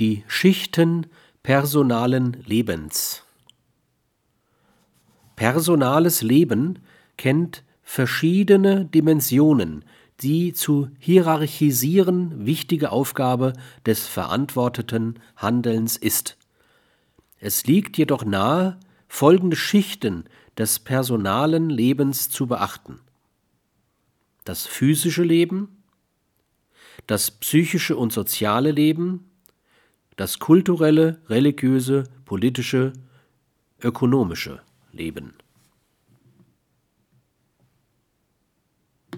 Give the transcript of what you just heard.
die Schichten personalen Lebens. Personales Leben kennt verschiedene Dimensionen, die zu hierarchisieren wichtige Aufgabe des verantworteten Handelns ist. Es liegt jedoch nahe, folgende Schichten des personalen Lebens zu beachten. Das physische Leben, das psychische und soziale Leben, das kulturelle, religiöse, politische, ökonomische Leben.